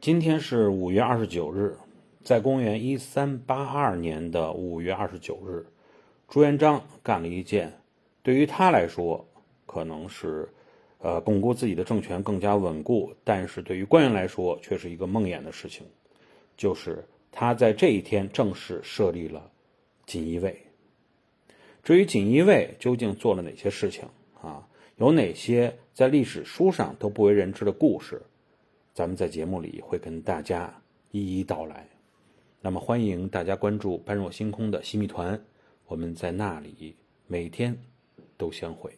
今天是五月二十九日，在公元一三八二年的五月二十九日，朱元璋干了一件对于他来说可能是呃巩固自己的政权更加稳固，但是对于官员来说却是一个梦魇的事情，就是他在这一天正式设立了锦衣卫。至于锦衣卫究竟做了哪些事情啊，有哪些在历史书上都不为人知的故事？咱们在节目里会跟大家一一道来，那么欢迎大家关注般若星空的西密团，我们在那里每天都相会。